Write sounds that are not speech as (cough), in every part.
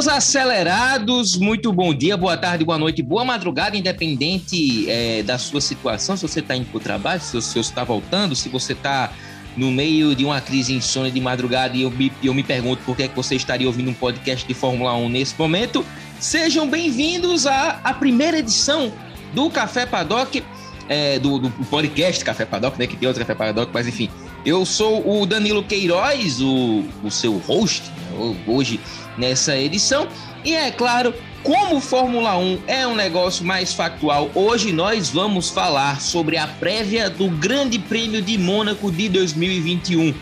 meus acelerados, muito bom dia, boa tarde, boa noite, boa madrugada, independente é, da sua situação, se você está indo para o trabalho, se você está voltando, se você está no meio de uma crise insônia de madrugada e eu me, eu me pergunto por que, é que você estaria ouvindo um podcast de Fórmula 1 nesse momento, sejam bem-vindos à, à primeira edição do Café Paddock, é, do, do podcast Café Paddock, né, que tem outro Café Paddock, mas enfim, eu sou o Danilo Queiroz, o, o seu host, né, hoje nessa edição. E é claro, como Fórmula 1 é um negócio mais factual, hoje nós vamos falar sobre a prévia do Grande Prêmio de Mônaco de 2021.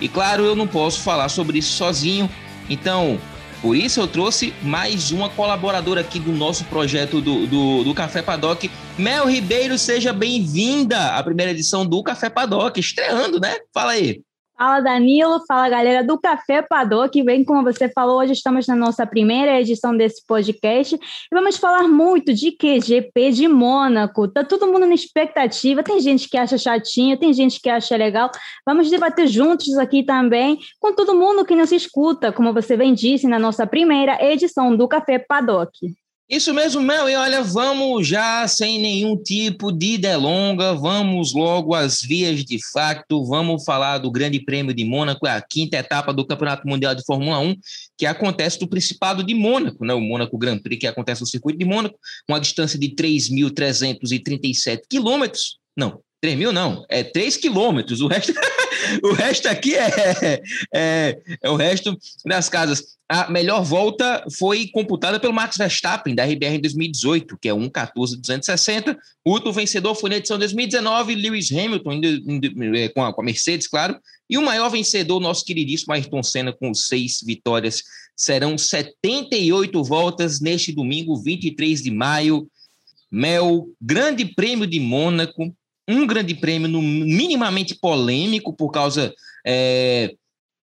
E claro, eu não posso falar sobre isso sozinho, então por isso eu trouxe mais uma colaboradora aqui do nosso projeto do, do, do Café Paddock. Mel Ribeiro, seja bem-vinda à primeira edição do Café Paddock, estreando, né? Fala aí. Fala Danilo, fala galera do Café Paddock. Bem como você falou, hoje estamos na nossa primeira edição desse podcast e vamos falar muito de QGP de Mônaco. Tá todo mundo na expectativa. Tem gente que acha chatinho, tem gente que acha legal. Vamos debater juntos aqui também com todo mundo que nos escuta, como você bem disse na nossa primeira edição do Café Paddock. Isso mesmo, Mel. E olha, vamos já sem nenhum tipo de delonga, vamos logo às vias de facto. Vamos falar do Grande Prêmio de Mônaco, a quinta etapa do Campeonato Mundial de Fórmula 1, que acontece no Principado de Mônaco, né? O Mônaco Grand Prix, que acontece no circuito de Mônaco, uma distância de 3.337 quilômetros. Não, 3 mil não, é 3 quilômetros. O resto, (laughs) o resto aqui é, é, é, o resto das casas. A melhor volta foi computada pelo Max Verstappen, da RBR em 2018, que é 1,14,260. O último vencedor foi na edição 2019, Lewis Hamilton, é, com a, com a Mercedes, claro. E o maior vencedor, nosso queridíssimo Ayrton Senna, com seis vitórias. Serão 78 voltas neste domingo, 23 de maio. Mel, Grande Prêmio de Mônaco, um grande prêmio no, minimamente polêmico por causa é,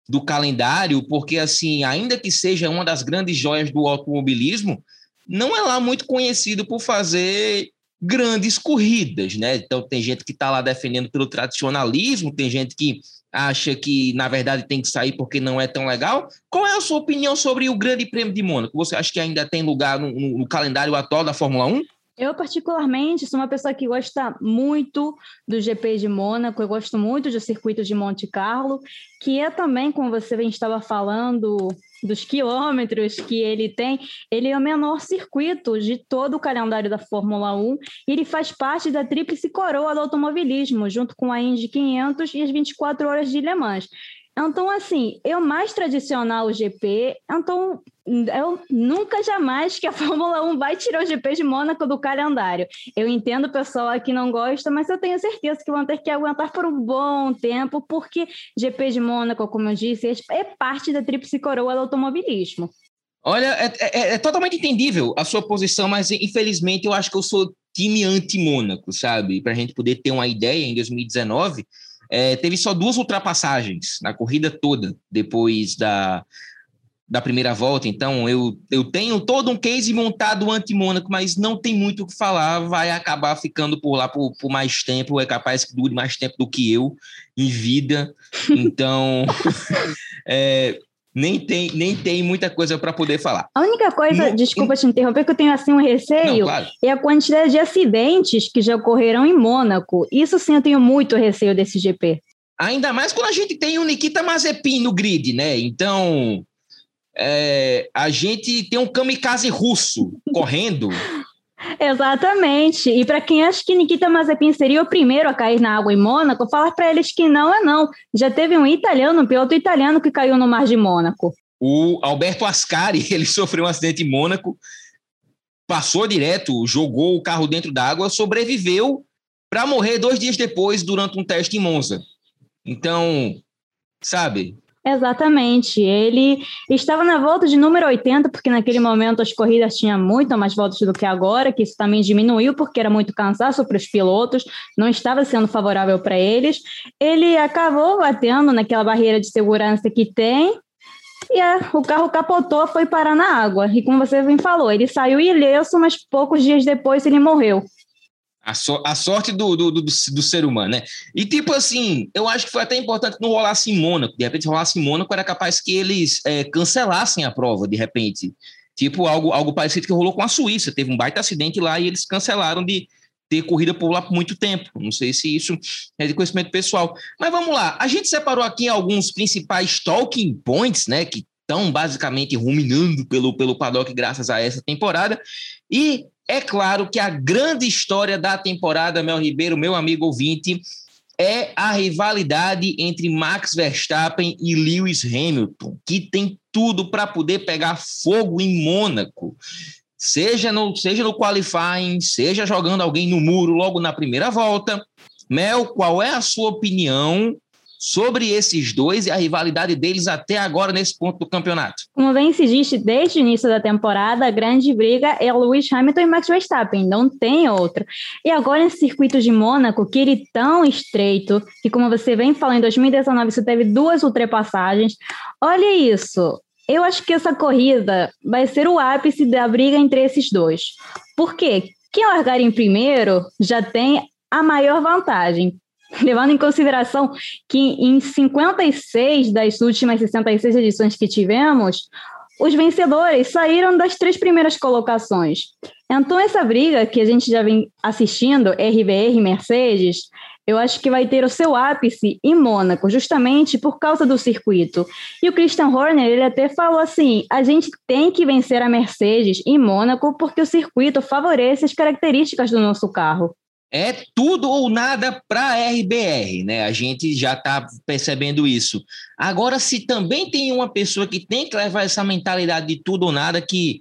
do calendário, porque assim, ainda que seja uma das grandes joias do automobilismo, não é lá muito conhecido por fazer grandes corridas, né? Então tem gente que está lá defendendo pelo tradicionalismo, tem gente que acha que na verdade tem que sair porque não é tão legal. Qual é a sua opinião sobre o Grande Prêmio de Mônaco? Você acha que ainda tem lugar no, no calendário atual da Fórmula 1? Eu, particularmente, sou uma pessoa que gosta muito do GP de Mônaco, eu gosto muito do circuito de Monte Carlo, que é também, como você estava falando, dos quilômetros que ele tem, ele é o menor circuito de todo o calendário da Fórmula 1 e ele faz parte da tríplice coroa do automobilismo, junto com a Indy 500 e as 24 horas de Le Mans. Então, assim, eu mais tradicional o GP, então eu nunca jamais que a (laughs) Fórmula 1 vai tirar o GP de Mônaco do calendário. Eu entendo o pessoal que não gosta, mas eu tenho certeza que vão ter que aguentar por um bom tempo, porque GP de Mônaco, como eu disse, é parte da tríplice coroa do automobilismo. Olha, é, é, é totalmente entendível a sua posição, mas infelizmente eu acho que eu sou time anti-Mônaco, sabe? Para a gente poder ter uma ideia, em 2019 é, teve só duas ultrapassagens na corrida toda, depois da, da primeira volta. Então, eu, eu tenho todo um case montado anti-Mônaco, mas não tem muito o que falar. Vai acabar ficando por lá por, por mais tempo. É capaz que dure mais tempo do que eu em vida. Então, (laughs) é, nem tem, nem tem muita coisa para poder falar. A única coisa, no, desculpa te interromper, que eu tenho assim um receio, não, claro. é a quantidade de acidentes que já ocorreram em Mônaco. Isso sim eu tenho muito receio desse GP. Ainda mais quando a gente tem o Nikita Mazepin no grid, né? Então, é, a gente tem um kamikaze russo correndo (laughs) Exatamente. E para quem acha que Nikita Mazepin seria o primeiro a cair na água em Mônaco, falar para eles que não é não. Já teve um italiano, um piloto italiano que caiu no mar de Mônaco. O Alberto Ascari, (laughs) ele sofreu um acidente em Mônaco, passou direto, jogou o carro dentro d'água, sobreviveu para morrer dois dias depois durante um teste em Monza. Então, sabe, Exatamente. Ele estava na volta de número 80, porque naquele momento as corridas tinham muito mais voltas do que agora, que isso também diminuiu, porque era muito cansaço para os pilotos, não estava sendo favorável para eles. Ele acabou batendo naquela barreira de segurança que tem, e é, o carro capotou, foi parar na água. E como você bem falou, ele saiu ileso, mas poucos dias depois ele morreu. A, so, a sorte do, do, do, do, ser humano, né? E tipo assim, eu acho que foi até importante não rolasse em Mônaco. De repente, rolasse em Mônaco, era capaz que eles é, cancelassem a prova, de repente. Tipo, algo, algo parecido que rolou com a Suíça. Teve um baita acidente lá e eles cancelaram de ter corrida por lá por muito tempo. Não sei se isso é de conhecimento pessoal. Mas vamos lá. A gente separou aqui alguns principais talking points, né? Que estão basicamente ruminando pelo, pelo paddock graças a essa temporada. E é claro que a grande história da temporada, Mel Ribeiro, meu amigo ouvinte, é a rivalidade entre Max Verstappen e Lewis Hamilton, que tem tudo para poder pegar fogo em Mônaco. Seja no, seja no qualifying, seja jogando alguém no muro logo na primeira volta. Mel, qual é a sua opinião sobre esses dois e a rivalidade deles até agora nesse ponto do campeonato. Como bem se diz desde o início da temporada, a grande briga é Lewis Hamilton e Max Verstappen, não tem outra. E agora nesse circuito de Mônaco, que ele tão estreito, que como você vem falando, em 2019 você teve duas ultrapassagens, olha isso, eu acho que essa corrida vai ser o ápice da briga entre esses dois. Por quê? Quem largar em primeiro já tem a maior vantagem levando em consideração que em 56 das últimas 66 edições que tivemos, os vencedores saíram das três primeiras colocações. Então, essa briga que a gente já vem assistindo, RBR Mercedes, eu acho que vai ter o seu ápice em Mônaco, justamente por causa do circuito. E o Christian Horner, ele até falou assim: a gente tem que vencer a Mercedes em Mônaco porque o circuito favorece as características do nosso carro é tudo ou nada para a RBR, né? A gente já está percebendo isso. Agora, se também tem uma pessoa que tem que levar essa mentalidade de tudo ou nada, que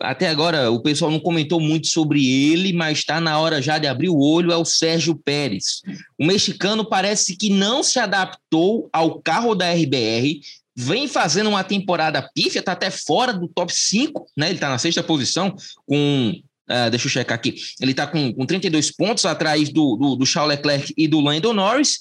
até agora o pessoal não comentou muito sobre ele, mas está na hora já de abrir o olho, é o Sérgio Pérez. O mexicano parece que não se adaptou ao carro da RBR, vem fazendo uma temporada pífia, está até fora do top 5, né? Ele está na sexta posição, com Uh, deixa eu checar aqui. Ele está com, com 32 pontos atrás do, do, do Charles Leclerc e do Lando Norris.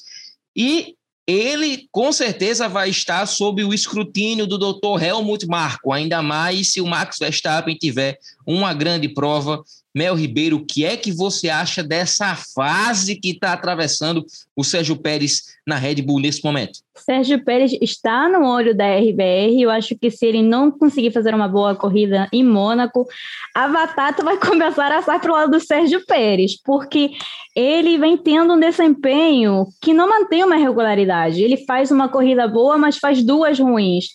E ele com certeza vai estar sob o escrutínio do Dr. Helmut Marko, ainda mais se o Max Verstappen tiver uma grande prova Mel Ribeiro, o que é que você acha dessa fase que está atravessando o Sérgio Pérez na Red Bull nesse momento? Sérgio Pérez está no olho da RBR. Eu acho que se ele não conseguir fazer uma boa corrida em Mônaco, a batata vai (laughs) começar a sair para o lado do Sérgio Pérez, porque ele vem tendo um desempenho que não mantém uma regularidade. Ele faz uma corrida boa, mas faz duas ruins.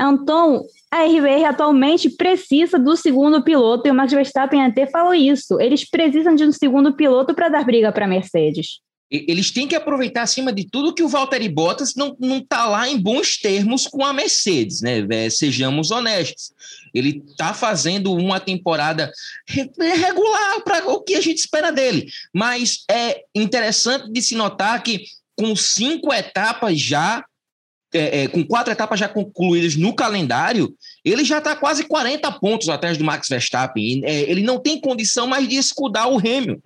Então, a RBR atualmente precisa do segundo piloto, e o Max Verstappen até falou isso. Eles precisam de um segundo piloto para dar briga para a Mercedes. Eles têm que aproveitar, acima de tudo, que o Valtteri Bottas não está lá em bons termos com a Mercedes, né? É, sejamos honestos. Ele está fazendo uma temporada regular para o que a gente espera dele. Mas é interessante de se notar que, com cinco etapas já é, é, com quatro etapas já concluídas no calendário, ele já está quase 40 pontos atrás do Max Verstappen. É, ele não tem condição mais de escudar o Hamilton.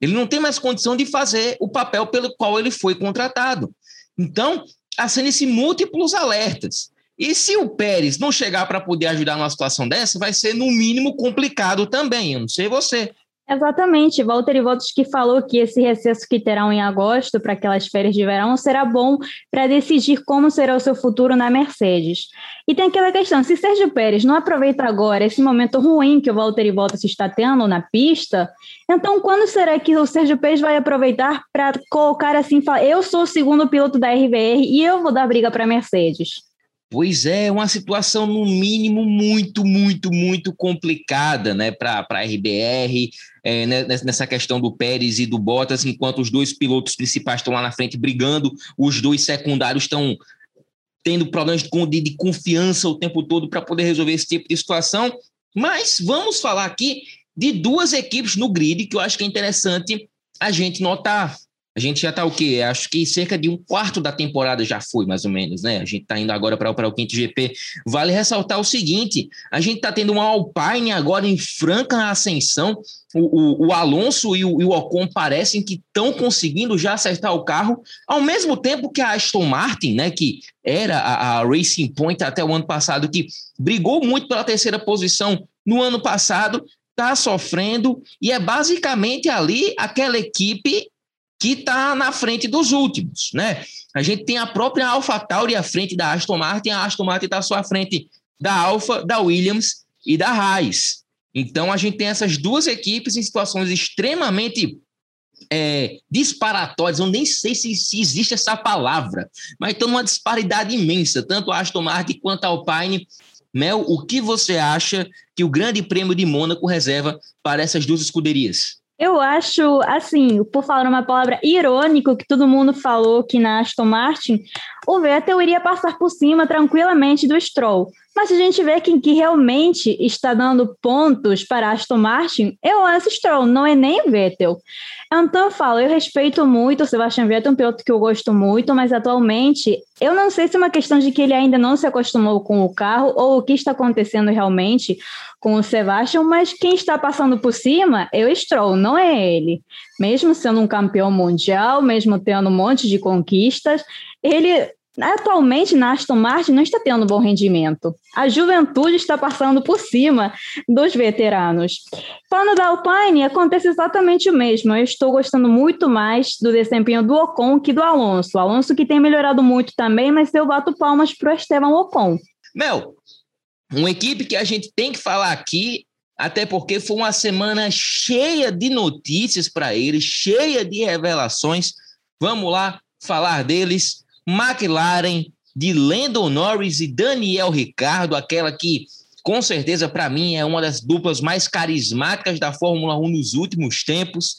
Ele não tem mais condição de fazer o papel pelo qual ele foi contratado. Então, acende-se múltiplos alertas. E se o Pérez não chegar para poder ajudar numa situação dessa, vai ser no mínimo complicado também. Eu não sei você. Exatamente, Walter Votos que falou que esse recesso que terão em agosto para aquelas férias de verão será bom para decidir como será o seu futuro na Mercedes. E tem aquela questão, se Sérgio Pérez não aproveita agora esse momento ruim que o Walter Bottas está tendo na pista, então quando será que o Sérgio Pérez vai aproveitar para colocar assim, falar, eu sou o segundo piloto da RBR e eu vou dar briga para a Mercedes? Pois é, uma situação no mínimo muito, muito, muito complicada né, para a RBR, é, né, nessa questão do Pérez e do Bottas, enquanto os dois pilotos principais estão lá na frente brigando, os dois secundários estão tendo problemas de, de confiança o tempo todo para poder resolver esse tipo de situação. Mas vamos falar aqui de duas equipes no grid que eu acho que é interessante a gente notar. A gente já está o quê? Acho que cerca de um quarto da temporada já foi, mais ou menos, né? A gente está indo agora para o quinto GP. Vale ressaltar o seguinte: a gente está tendo uma Alpine agora em franca ascensão. O, o, o Alonso e o, e o, Ocon parecem que estão conseguindo já acertar o carro, ao mesmo tempo que a Aston Martin, né, que era a, a Racing Point até o ano passado, que brigou muito pela terceira posição no ano passado, está sofrendo e é basicamente ali aquela equipe que está na frente dos últimos, né? A gente tem a própria AlphaTauri à frente da Aston Martin, a Aston Martin está à frente da Alfa, da Williams e da Haas. Então a gente tem essas duas equipes em situações extremamente é, disparatórias, eu nem sei se, se, existe essa palavra, mas estão numa disparidade imensa, tanto a Aston Martin quanto a Alpine. Mel, o que você acha que o Grande Prêmio de Mônaco reserva para essas duas escuderias? Eu acho, assim, por falar uma palavra irônico que todo mundo falou que na Aston Martin, o Vettel iria passar por cima tranquilamente do Stroll. Mas se a gente vê quem que realmente está dando pontos para Aston Martin, é o Lance Stroll, não é nem Vettel. Então eu falo, eu respeito muito o Sebastian Vettel, um piloto que eu gosto muito, mas atualmente eu não sei se é uma questão de que ele ainda não se acostumou com o carro ou o que está acontecendo realmente com o Sebastian, mas quem está passando por cima é o Stroll, não é ele. Mesmo sendo um campeão mundial, mesmo tendo um monte de conquistas, ele atualmente na Aston Martin não está tendo bom rendimento. A juventude está passando por cima dos veteranos. Falando da Alpine, acontece exatamente o mesmo. Eu estou gostando muito mais do desempenho do Ocon que do Alonso. O Alonso que tem melhorado muito também, mas eu bato palmas para o Esteban Ocon. Mel, uma equipe que a gente tem que falar aqui, até porque foi uma semana cheia de notícias para eles, cheia de revelações. Vamos lá falar deles. McLaren, de Lando Norris e Daniel Ricardo, aquela que com certeza para mim é uma das duplas mais carismáticas da Fórmula 1 nos últimos tempos,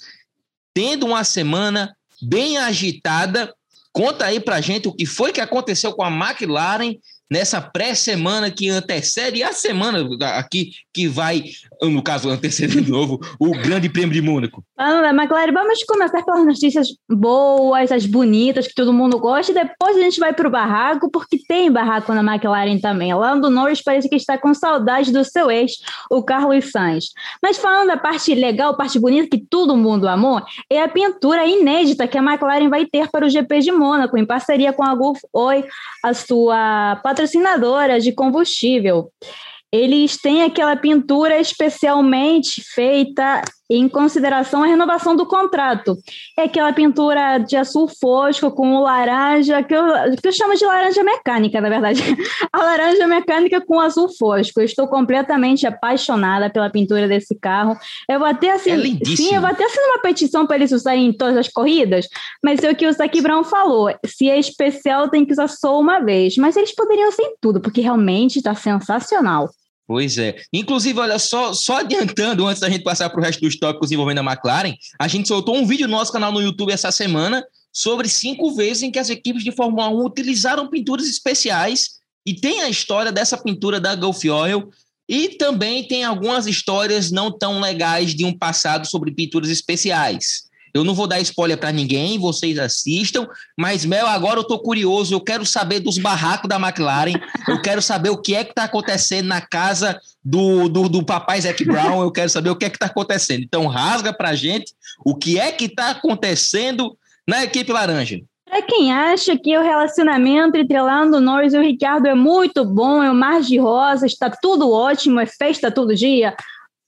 tendo uma semana bem agitada. Conta aí para gente o que foi que aconteceu com a McLaren nessa pré-semana que antecede a semana aqui que vai, no caso, anteceder de novo o Grande Prêmio de Mônaco. Ah, McLaren, vamos começar pelas notícias boas, as bonitas, que todo mundo gosta, e depois a gente vai para o barraco, porque tem barraco na McLaren também. Lá do Norris parece que está com saudade do seu ex, o Carlos Sainz. Mas falando da parte legal, parte bonita, que todo mundo amou, é a pintura inédita que a McLaren vai ter para o GP de Mônaco, em parceria com a Gulf Oi, a sua patrocinadora de combustível. Eles têm aquela pintura especialmente feita em consideração à renovação do contrato. É aquela pintura de azul fosco com o laranja, que eu, que eu chamo de laranja mecânica, na verdade. (laughs) A laranja mecânica com azul fosco. Eu estou completamente apaixonada pela pintura desse carro. Eu vou até assim, é sim, eu vou até assinar uma petição para eles usarem em todas as corridas, mas é o que o Saki Brown falou. Se é especial, tem que usar só uma vez. Mas eles poderiam ser em tudo, porque realmente está sensacional. Pois é. Inclusive, olha, só, só adiantando, antes da gente passar para o resto dos tópicos envolvendo a McLaren, a gente soltou um vídeo no nosso canal no YouTube essa semana sobre cinco vezes em que as equipes de Fórmula 1 utilizaram pinturas especiais e tem a história dessa pintura da Gulf Oil e também tem algumas histórias não tão legais de um passado sobre pinturas especiais. Eu não vou dar spoiler para ninguém, vocês assistam, mas Mel, agora eu tô curioso, eu quero saber dos barracos da McLaren, eu quero saber o que é que tá acontecendo na casa do, do, do papai Zac Brown, eu quero saber o que é que tá acontecendo. Então rasga pra gente o que é que tá acontecendo na equipe laranja. Para quem acha que o relacionamento entre Lando Norris e o Ricardo é muito bom, é o mar de rosas, está tudo ótimo, é festa todo dia,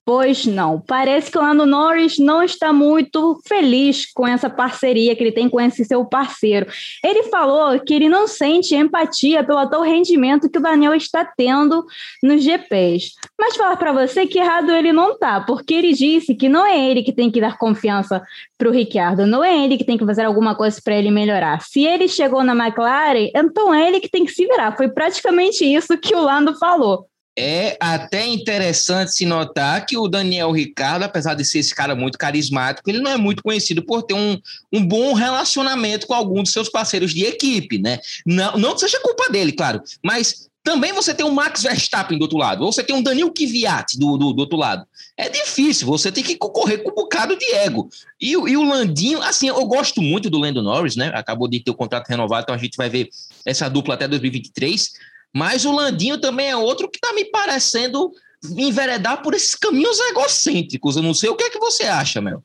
Pois não. Parece que o Lando Norris não está muito feliz com essa parceria que ele tem com esse seu parceiro. Ele falou que ele não sente empatia pelo atual rendimento que o Daniel está tendo nos GPs. Mas falar para você que errado ele não tá, porque ele disse que não é ele que tem que dar confiança para o Ricardo, não é ele que tem que fazer alguma coisa para ele melhorar. Se ele chegou na McLaren, então é ele que tem que se virar. Foi praticamente isso que o Lando falou é até interessante se notar que o Daniel Ricardo, apesar de ser esse cara muito carismático, ele não é muito conhecido por ter um, um bom relacionamento com algum dos seus parceiros de equipe, né? Não, não que seja culpa dele, claro, mas também você tem um Max Verstappen do outro lado, ou você tem um Daniel Kvyat do, do, do, outro lado. É difícil, você tem que concorrer com um bocado de ego. E, e o Landinho, assim, eu gosto muito do Lando Norris, né? Acabou de ter o contrato renovado, então a gente vai ver essa dupla até 2023. Mas o Landinho também é outro que está me parecendo enveredar por esses caminhos egocêntricos. Eu não sei o que é que você acha, Mel.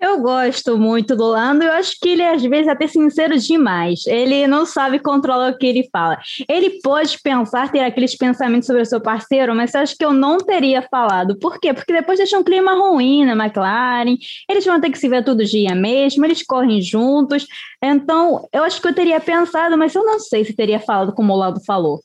Eu gosto muito do Lando, eu acho que ele às vezes é até sincero demais. Ele não sabe controlar o que ele fala. Ele pode pensar, ter aqueles pensamentos sobre o seu parceiro, mas eu acho que eu não teria falado. Por quê? Porque depois deixa um clima ruim na McLaren, eles vão ter que se ver todo dia mesmo, eles correm juntos. Então, eu acho que eu teria pensado, mas eu não sei se teria falado como o Lando falou.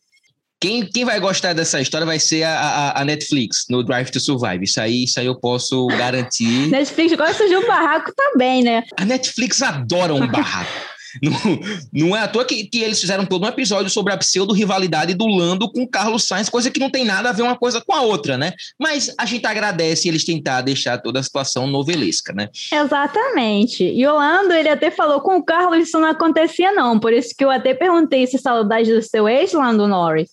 Quem, quem vai gostar dessa história vai ser a, a, a, Netflix no Drive to Survive. Isso aí, isso aí eu posso garantir. Netflix gosta de um barraco também, né? A Netflix adora um barraco. Não, não é à toa que, que eles fizeram todo um episódio sobre a pseudo-rivalidade do Lando com o Carlos Sainz, coisa que não tem nada a ver uma coisa com a outra, né? Mas a gente agradece eles tentar deixar toda a situação novelesca, né? Exatamente. E o Lando, ele até falou com o Carlos isso não acontecia não, por isso que eu até perguntei se saudade do seu ex, Lando Norris.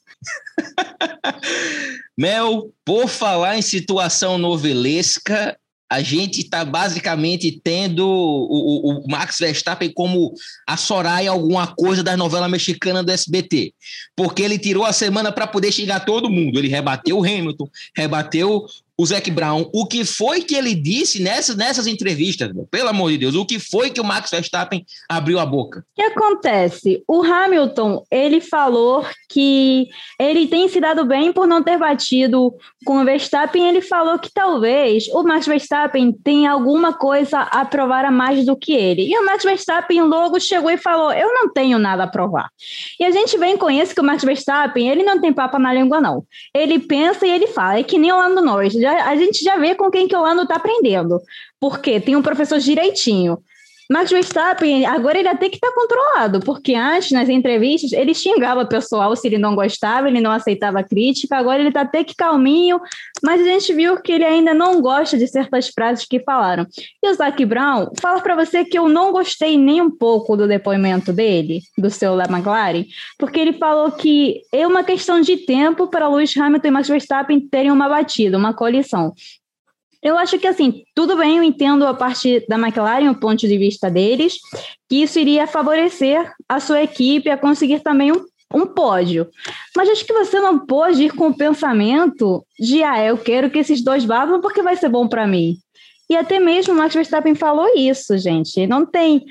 (laughs) Mel, por falar em situação novelesca, a gente está basicamente tendo o, o, o, Max Verstappen como a Soraya alguma coisa da novela mexicana do SBT, porque ele tirou a semana para poder xingar todo mundo. Ele rebateu o Hamilton, rebateu o Zac Brown, o que foi que ele disse nessas, nessas entrevistas, pelo amor de Deus, o que foi que o Max Verstappen abriu a boca? O que acontece? O Hamilton, ele falou que ele tem se dado bem por não ter batido com o Verstappen, ele falou que talvez o Max Verstappen tenha alguma coisa a provar a mais do que ele. E o Max Verstappen logo chegou e falou, eu não tenho nada a provar. E a gente vem isso que o Max Verstappen, ele não tem papo na língua não. Ele pensa e ele fala, é que nem o Lando Norris, já, a gente já vê com quem que o Lando está aprendendo. Porque tem um professor direitinho. Max Verstappen, agora ele até que está controlado, porque antes, nas entrevistas, ele xingava o pessoal se ele não gostava, ele não aceitava crítica, agora ele está até que calminho, mas a gente viu que ele ainda não gosta de certas frases que falaram. E o Zac Brown, fala para você que eu não gostei nem um pouco do depoimento dele, do seu McLaren, porque ele falou que é uma questão de tempo para Lewis Hamilton e Max Verstappen terem uma batida, uma colisão. Eu acho que, assim, tudo bem, eu entendo a parte da McLaren, o ponto de vista deles, que isso iria favorecer a sua equipe a conseguir também um, um pódio. Mas acho que você não pode ir com o pensamento de, ah, eu quero que esses dois batam porque vai ser bom para mim. E até mesmo o Max Verstappen falou isso, gente. Não tem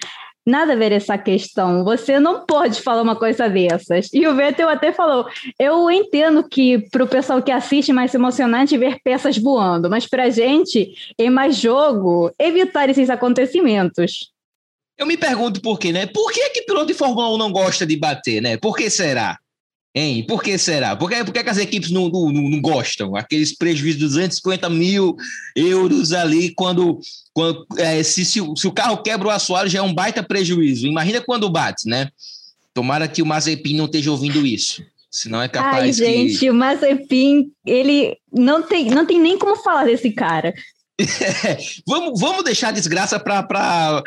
nada a ver essa questão. Você não pode falar uma coisa dessas. E o Vettel até falou: eu entendo que para o pessoal que assiste é mais emocionante ver peças voando, mas para a gente é mais jogo evitar esses acontecimentos. Eu me pergunto por quê, né? Por que que piloto de Fórmula 1 não gosta de bater, né? Por que será? Hein? Por que será? Por que, por que as equipes não, não, não gostam? Aqueles prejuízos de 250 mil euros ali, quando, quando é, se, se, se, o carro quebra o assoalho, já é um baita prejuízo. Imagina quando bate, né? Tomara que o Mazepin não esteja ouvindo isso. Senão é capaz Ai, gente, que... o Mazepin, ele não tem, não tem nem como falar desse cara. (laughs) vamos, vamos deixar a desgraça para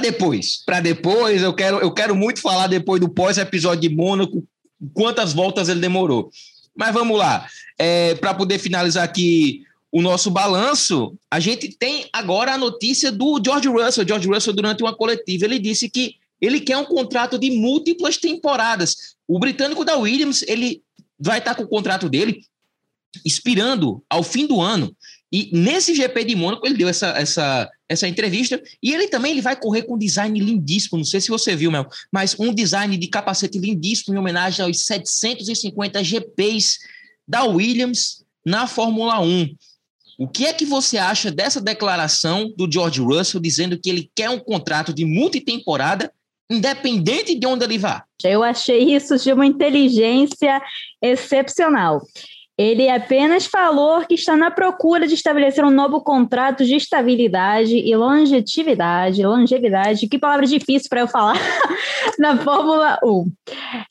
depois. Para depois, eu quero, eu quero muito falar depois do pós-episódio de Mônaco, quantas voltas ele demorou. Mas vamos lá. É, Para poder finalizar aqui o nosso balanço, a gente tem agora a notícia do George Russell. George Russell, durante uma coletiva, ele disse que ele quer um contrato de múltiplas temporadas. O britânico da Williams, ele vai estar com o contrato dele expirando ao fim do ano. E nesse GP de Mônaco, ele deu essa, essa, essa entrevista. E ele também ele vai correr com um design lindíssimo. Não sei se você viu, Mel, mas um design de capacete lindíssimo em homenagem aos 750 GPs da Williams na Fórmula 1. O que é que você acha dessa declaração do George Russell dizendo que ele quer um contrato de multitemporada, independente de onde ele vá? Eu achei isso de uma inteligência excepcional. Ele apenas falou que está na procura de estabelecer um novo contrato de estabilidade e longevidade. Longevidade, que palavra difícil para eu falar (laughs) na Fórmula 1.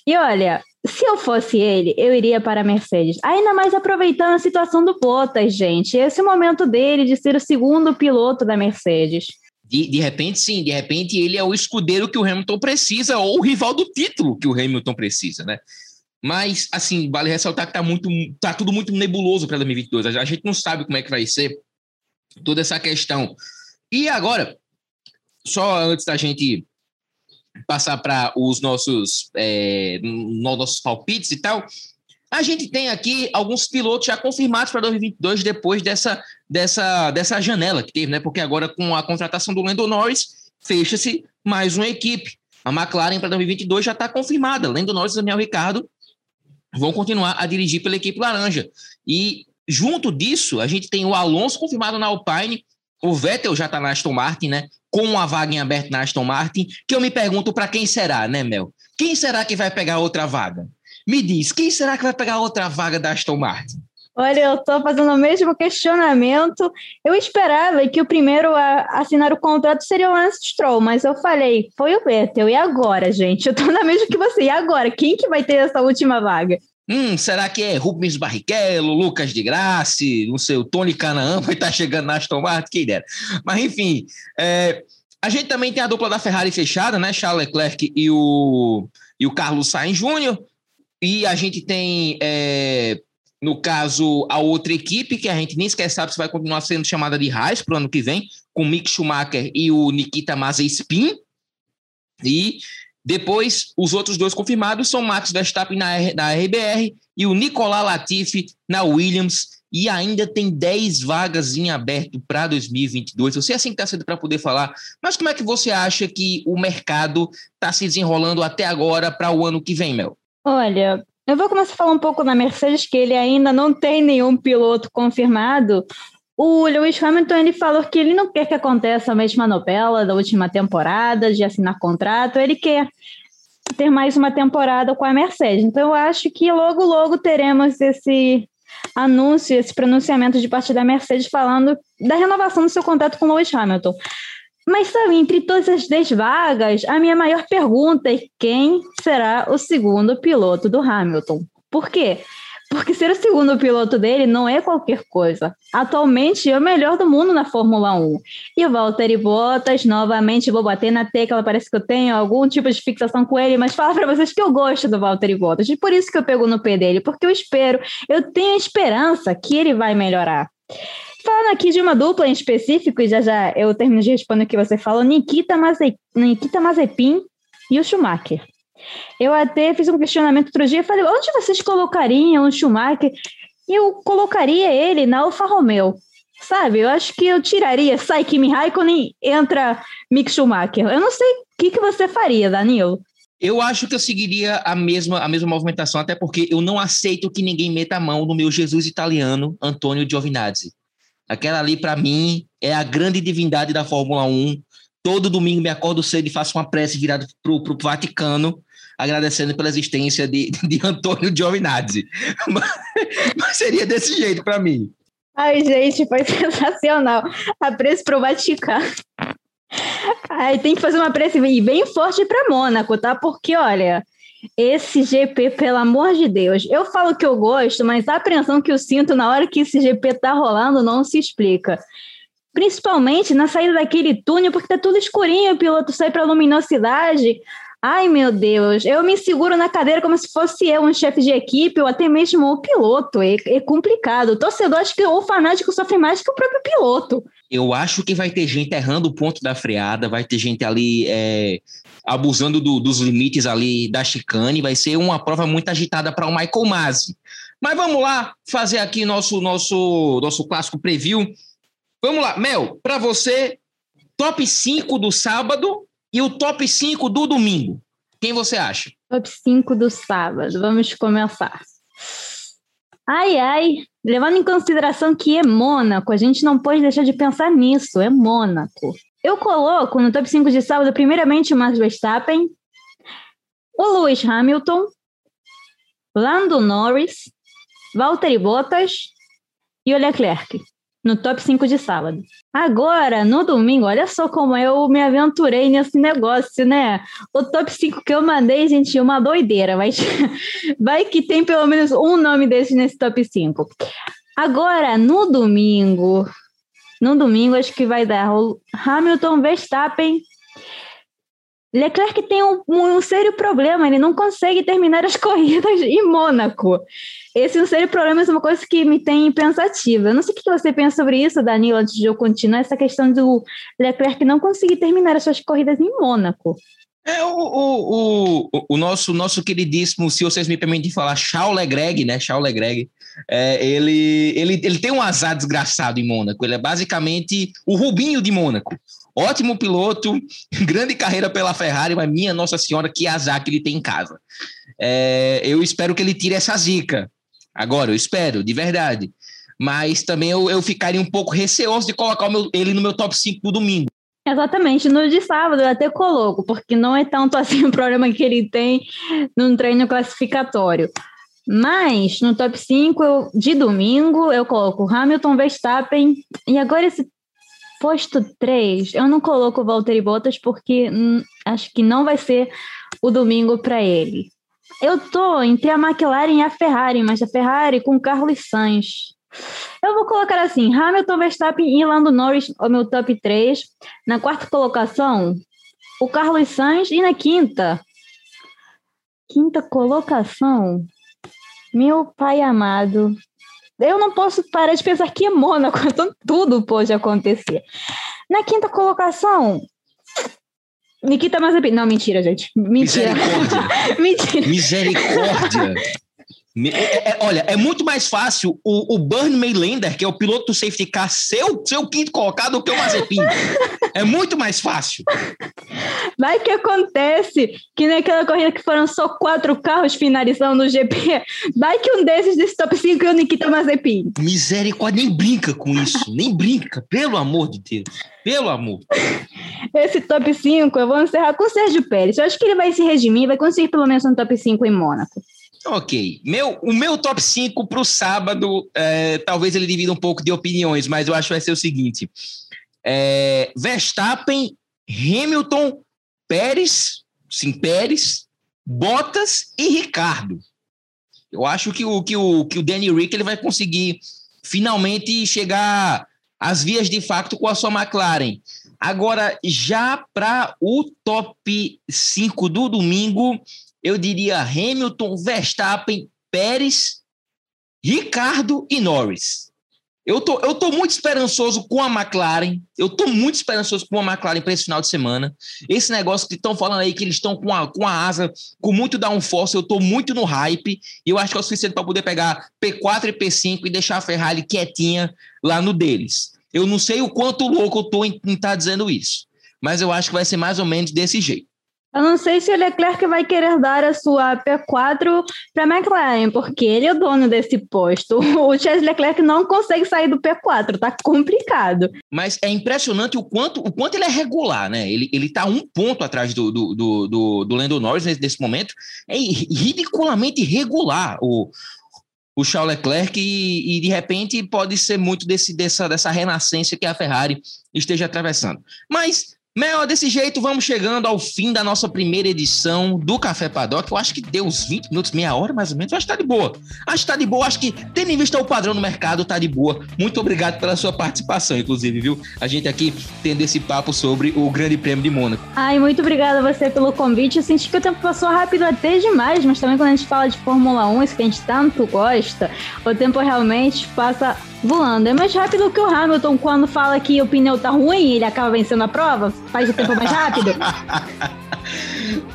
E olha, se eu fosse ele, eu iria para a Mercedes. Ainda mais aproveitando a situação do Bottas, gente. Esse é momento dele de ser o segundo piloto da Mercedes. De, de repente, sim, de repente ele é o escudeiro que o Hamilton precisa, ou o rival do título que o Hamilton precisa, né? Mas, assim, vale ressaltar que tá, muito, tá tudo muito nebuloso para 2022. A gente não sabe como é que vai ser toda essa questão. E agora, só antes da gente passar para os nossos, é, nossos palpites e tal, A gente tem aqui alguns pilotos já confirmados para 2022 depois dessa, dessa, dessa janela que teve, né? Porque agora com a contratação do Lando Norris, fecha-se mais uma equipe. A McLaren para 2022 já está confirmada. Lando Norris e Daniel Ricardo vão continuar a dirigir pela equipe laranja. E junto disso, a gente tem o Alonso confirmado na Alpine, o Vettel já está na Aston Martin, né? Com uma vaga em aberto na Aston Martin, que eu me pergunto para quem será, né, Mel? Quem será que vai pegar outra vaga? Me diz, quem será que vai pegar outra vaga da Aston Martin? Olha, eu estou fazendo o mesmo questionamento. Eu esperava que o primeiro a assinar o contrato seria o Lance Stroll, mas eu falei, foi o Vettel. E agora, gente? Eu estou na mesma que você. E agora? Quem que vai ter essa última vaga? Hum, será que é Rubens Barrichello, Lucas de Graça, não sei, o Tony Canaan vai estar tá chegando na Aston Martin, quem dera. Mas, enfim, é, a gente também tem a dupla da Ferrari fechada, né? Charles Leclerc e o, e o Carlos Sainz Júnior. E a gente tem é, no caso, a outra equipe, que a gente nem sequer sabe se vai continuar sendo chamada de Haas para o ano que vem, com Mick Schumacher e o Nikita Mazepin. E depois, os outros dois confirmados são Max Verstappen na, na RBR e o Nicolas Latifi na Williams. E ainda tem 10 vagas em aberto para 2022. Eu sei assim que está cedo para poder falar, mas como é que você acha que o mercado está se desenrolando até agora para o ano que vem, Mel? Olha, eu vou começar a falar um pouco na Mercedes, que ele ainda não tem nenhum piloto confirmado. O Lewis Hamilton ele falou que ele não quer que aconteça a mesma novela da última temporada, de assinar contrato, ele quer ter mais uma temporada com a Mercedes. Então eu acho que logo, logo teremos esse anúncio, esse pronunciamento de parte da Mercedes falando da renovação do seu contrato com o Lewis Hamilton. Mas, sabe, entre todas as 10 vagas, a minha maior pergunta é quem será o segundo piloto do Hamilton? Por quê? Porque ser o segundo piloto dele não é qualquer coisa. Atualmente é o melhor do mundo na Fórmula 1. E o Valtteri Bottas, novamente, vou bater na tecla, parece que eu tenho algum tipo de fixação com ele, mas fala para vocês que eu gosto do Valtteri Bottas. E por isso que eu pego no pé dele, porque eu espero, eu tenho esperança que ele vai melhorar. Falando aqui de uma dupla em específico, e já já eu termino de responder o que você falou, Nikita, Maze, Nikita Mazepin e o Schumacher. Eu até fiz um questionamento outro dia, falei, onde vocês colocariam o Schumacher? Eu colocaria ele na Alfa Romeo, sabe? Eu acho que eu tiraria, sai Kimi Raikkonen, entra Mick Schumacher. Eu não sei o que, que você faria, Danilo. Eu acho que eu seguiria a mesma, a mesma movimentação, até porque eu não aceito que ninguém meta a mão no meu Jesus italiano, Antônio Giovinazzi. Aquela ali, para mim, é a grande divindade da Fórmula 1. Todo domingo me acordo cedo e faço uma prece virada para o Vaticano, agradecendo pela existência de, (laughs) de Antônio Giovinazzi. (laughs) Mas, mas seria desse jeito para mim. Ai, gente, foi (laughs) sensacional. A prece para o Vaticano. Ai, tem que fazer uma prece bem forte para Mônaco, tá? Porque, olha, esse GP, pelo amor de Deus. Eu falo que eu gosto, mas a apreensão que eu sinto na hora que esse GP tá rolando não se explica. Principalmente na saída daquele túnel, porque tá tudo escurinho, o piloto sai para luminosidade. Ai, meu Deus, eu me seguro na cadeira como se fosse eu, um chefe de equipe, ou até mesmo o piloto. É, é complicado. O torcedor, acho que o fanático sofre mais que o próprio piloto. Eu acho que vai ter gente errando o ponto da freada, vai ter gente ali é, abusando do, dos limites ali da chicane, vai ser uma prova muito agitada para o Michael Masi. Mas vamos lá fazer aqui nosso nosso nosso clássico preview. Vamos lá, Mel, para você, top 5 do sábado e o top 5 do domingo. Quem você acha? Top 5 do sábado. Vamos começar. Ai, ai, levando em consideração que é Mônaco, a gente não pode deixar de pensar nisso, é Mônaco. Eu coloco no top 5 de sábado, primeiramente, o Max Verstappen, o Lewis Hamilton, Lando Norris, Valtteri Bottas e o Leclerc no top 5 de sábado. Agora, no domingo, olha só como eu me aventurei nesse negócio, né? O top 5 que eu mandei, gente, uma doideira, mas (laughs) vai que tem pelo menos um nome desse nesse top 5. Agora, no domingo, no domingo, acho que vai dar Hamilton, Verstappen. Leclerc tem um, um, sério problema, ele não consegue terminar as (laughs) corridas em Mônaco. Esse é um sério problema é uma coisa que me tem pensativa. Eu não sei o que você pensa sobre isso, Danilo, antes de eu continuar, essa questão do Leclerc não conseguir terminar as suas corridas em Mônaco. É o, o, o, o, nosso, nosso queridíssimo, se vocês me permitem falar, Charles Legreg, né? Charles Legreg. É, ele, ele, ele tem um azar desgraçado em Mônaco. Ele é basicamente o Rubinho de Mônaco. Ótimo piloto, (laughs) grande carreira pela Ferrari, mas minha Nossa Senhora, que azar que ele tem em casa. É, eu espero que ele tire essa zica. Agora, eu espero, de verdade. Mas também eu, eu ficaria um pouco receoso de colocar meu, ele no meu top 5 do domingo. Exatamente, no de sábado eu até coloco, porque não é tanto (laughs) assim o problema que ele tem num treino classificatório. Mas no top 5 eu, de domingo eu coloco Hamilton, Verstappen e agora esse posto 3 eu não coloco o Valtteri Bottas porque hum, acho que não vai ser o domingo para ele. Eu tô entre a McLaren e a Ferrari, mas a Ferrari com Carlos Sainz. Eu vou colocar assim: Hamilton, Verstappen e Lando Norris, o meu top 3. Na quarta colocação, o Carlos Sainz. E na quinta, quinta colocação, meu pai amado. Eu não posso parar de pensar que é Mônaco, (laughs) então tudo pode acontecer. Na quinta colocação, Nikita Mazepin. Não, mentira, gente. Mentira. Misericórdia. (laughs) mentira. Misericórdia. É, é, olha, é muito mais fácil o, o Bernie Maylander, que é o piloto do safety car, ser o seu quinto colocado do que o Mazepin. é muito mais fácil. Vai que acontece que naquela corrida que foram só quatro carros finalizando no GP, vai que um desses desse top 5 é o Nikita Mazepin. Misericórdia, nem brinca com isso, nem brinca, pelo amor de Deus. Pelo amor. Esse top 5 eu vou encerrar com o Sérgio Pérez. Eu acho que ele vai se redimir, vai conseguir pelo menos um top 5 em Mônaco. Ok. Meu, o meu top 5 para o sábado, é, talvez ele divida um pouco de opiniões, mas eu acho que vai ser o seguinte: é, Verstappen, Hamilton, Pérez, sim, Pérez, Bottas e Ricardo. Eu acho que o, que o, que o Danny Rick ele vai conseguir finalmente chegar às vias de facto com a sua McLaren. Agora, já para o top 5 do domingo, eu diria Hamilton, Verstappen, Pérez, Ricardo e Norris. Eu tô, eu tô muito esperançoso com a McLaren. Eu tô muito esperançoso com a McLaren para esse final de semana. Esse negócio que estão falando aí que eles estão com a, com a asa com muito downforce, eu tô muito no hype. E eu acho que é o suficiente para poder pegar P4 e P5 e deixar a Ferrari quietinha lá no deles. Eu não sei o quanto louco eu tô em estar tá dizendo isso, mas eu acho que vai ser mais ou menos desse jeito. Eu não sei se o Leclerc vai querer dar a sua P4 para a McLaren, porque ele é dono desse posto. O Charles Leclerc não consegue sair do P4, tá complicado. Mas é impressionante o quanto, o quanto ele é regular, né? Ele, ele tá um ponto atrás do, do, do, do, do Lando Norris nesse, nesse momento. É ridiculamente regular o, o Charles Leclerc e, e, de repente pode ser muito desse, dessa, dessa renascença que a Ferrari esteja atravessando. Mas Mel, desse jeito vamos chegando ao fim da nossa primeira edição do Café Paddock. Eu acho que deu uns 20 minutos, meia hora mais ou menos. Eu acho que tá de boa. Acho que tá de boa. Acho que, tendo em vista o padrão no mercado, tá de boa. Muito obrigado pela sua participação, inclusive, viu? A gente aqui tendo esse papo sobre o Grande Prêmio de Mônaco. Ai, muito obrigada a você pelo convite. Eu senti que o tempo passou rápido até demais, mas também quando a gente fala de Fórmula 1, isso que a gente tanto gosta, o tempo realmente passa voando. É mais rápido que o Hamilton quando fala que o pneu tá ruim e ele acaba vencendo a prova. Faz o tempo mais rápido. (laughs)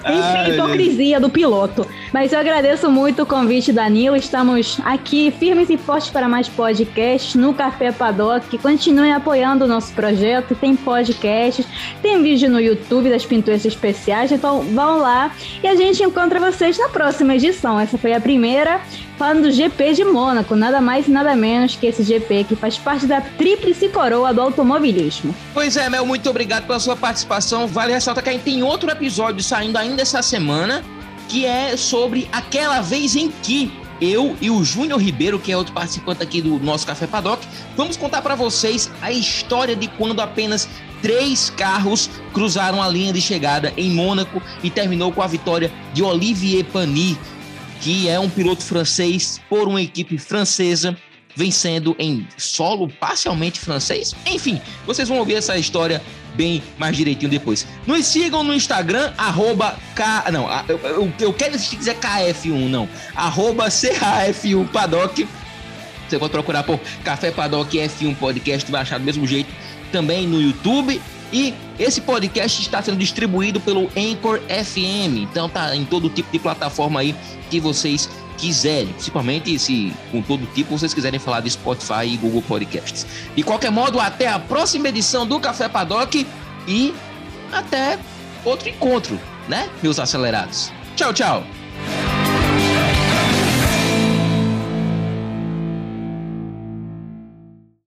Enfim, hipocrisia do piloto. Mas eu agradeço muito o convite, Danilo. Estamos aqui firmes e fortes para mais podcasts no Café Paddock. Continuem apoiando o nosso projeto. Tem podcasts, tem vídeo no YouTube das pinturas especiais. Então vão lá e a gente encontra vocês na próxima edição. Essa foi a primeira falando do GP de Mônaco, nada mais e nada menos que esse GP que faz parte da tríplice coroa do automobilismo. Pois é, Mel, muito obrigado pela sua participação. Vale ressaltar que a gente tem outro episódio saindo ainda essa semana, que é sobre aquela vez em que eu e o Júnior Ribeiro, que é outro participante aqui do nosso Café Paddock, vamos contar para vocês a história de quando apenas três carros cruzaram a linha de chegada em Mônaco e terminou com a vitória de Olivier Panis, que é um piloto francês por uma equipe francesa, vencendo em solo parcialmente francês. Enfim, vocês vão ouvir essa história bem mais direitinho depois. Nos sigam no Instagram, arroba K. Não, eu, eu quero se quiser KF1, não. Arroba CAF1 Paddock. Você pode procurar por Café Paddock F1 Podcast, vai achar do mesmo jeito. Também no YouTube E esse podcast está sendo distribuído pelo Anchor FM, então tá em todo tipo de plataforma aí que vocês quiserem, principalmente se com todo tipo vocês quiserem falar de Spotify e Google Podcasts. De qualquer modo, até a próxima edição do Café Paddock e até outro encontro, né, meus acelerados. Tchau, tchau.